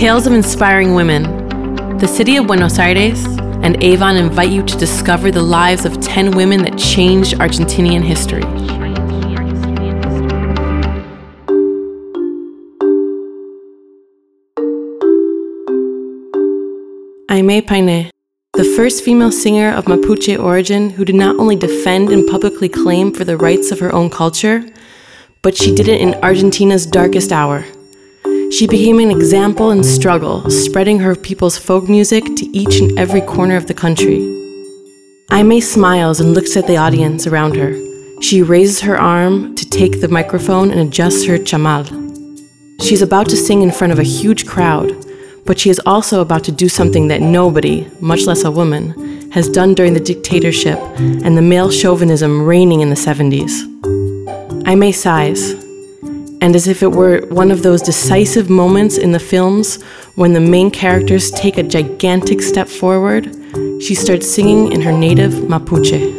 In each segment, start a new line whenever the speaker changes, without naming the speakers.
Tales of Inspiring Women. The city of Buenos Aires and Avon invite you to discover the lives of 10 women that changed Argentinian history. Aimee Painé, the first female singer of Mapuche origin who did not only defend and publicly claim for the rights of her own culture, but she did it in Argentina's darkest hour. She became an example in struggle, spreading her people's folk music to each and every corner of the country. Aimee smiles and looks at the audience around her. She raises her arm to take the microphone and adjusts her chamal. She's about to sing in front of a huge crowd, but she is also about to do something that nobody, much less a woman, has done during the dictatorship and the male chauvinism reigning in the 70s. Aimee sighs, and as if it were one of those decisive moments in the films when the main characters take a gigantic step forward, she starts singing in her native Mapuche.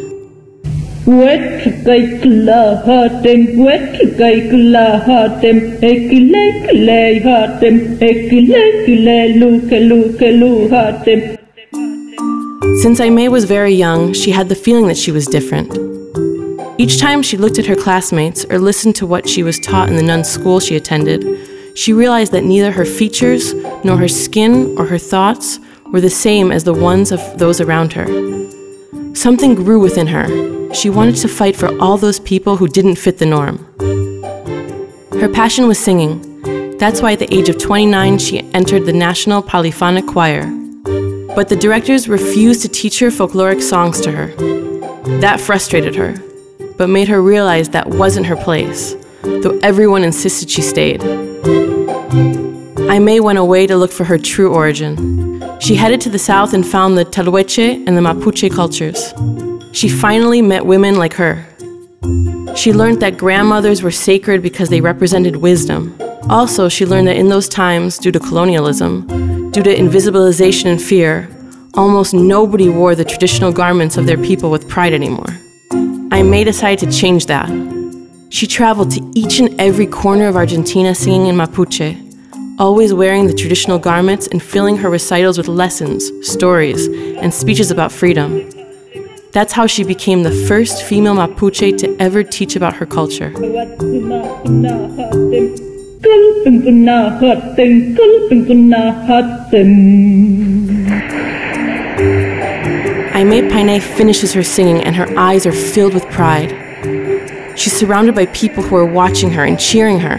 Since Aimee was very young, she had the feeling that she was different. Each time she looked at her classmates or listened to what she was taught in the nun's school she attended, she realized that neither her features, nor her skin, or her thoughts were the same as the ones of those around her. Something grew within her. She wanted to fight for all those people who didn't fit the norm. Her passion was singing. That's why at the age of 29 she entered the National Polyphonic Choir. But the directors refused to teach her folkloric songs to her. That frustrated her but made her realize that wasn't her place, though everyone insisted she stayed. Aimee went away to look for her true origin. She headed to the south and found the Tehuelche and the Mapuche cultures. She finally met women like her. She learned that grandmothers were sacred because they represented wisdom. Also, she learned that in those times, due to colonialism, due to invisibilization and fear, almost nobody wore the traditional garments of their people with pride anymore. Aimee decided to change that. She traveled to each and every corner of Argentina singing in Mapuche, always wearing the traditional garments and filling her recitals with lessons, stories, and speeches about freedom. That's how she became the first female Mapuche to ever teach about her culture. Aimee Painé finishes her singing and her eyes are filled with pride. She's surrounded by people who are watching her and cheering her,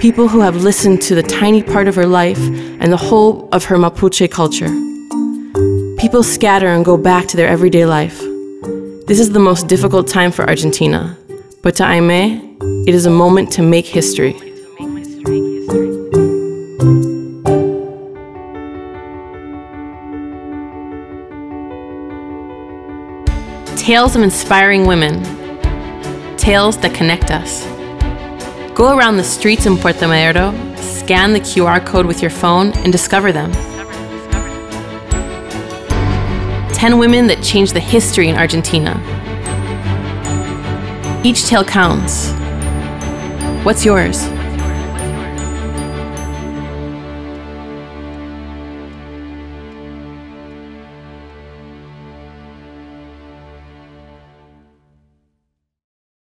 people who have listened to the tiny part of her life and the whole of her Mapuche culture. People scatter and go back to their everyday life. This is the most difficult time for Argentina, but to Aime, it is a moment to make history. Tales of inspiring women. Tales that connect us. Go around the streets in Puerto Madero, scan the QR code with your phone, and discover them. 10 women that changed the history in Argentina. Each tale counts. What's yours?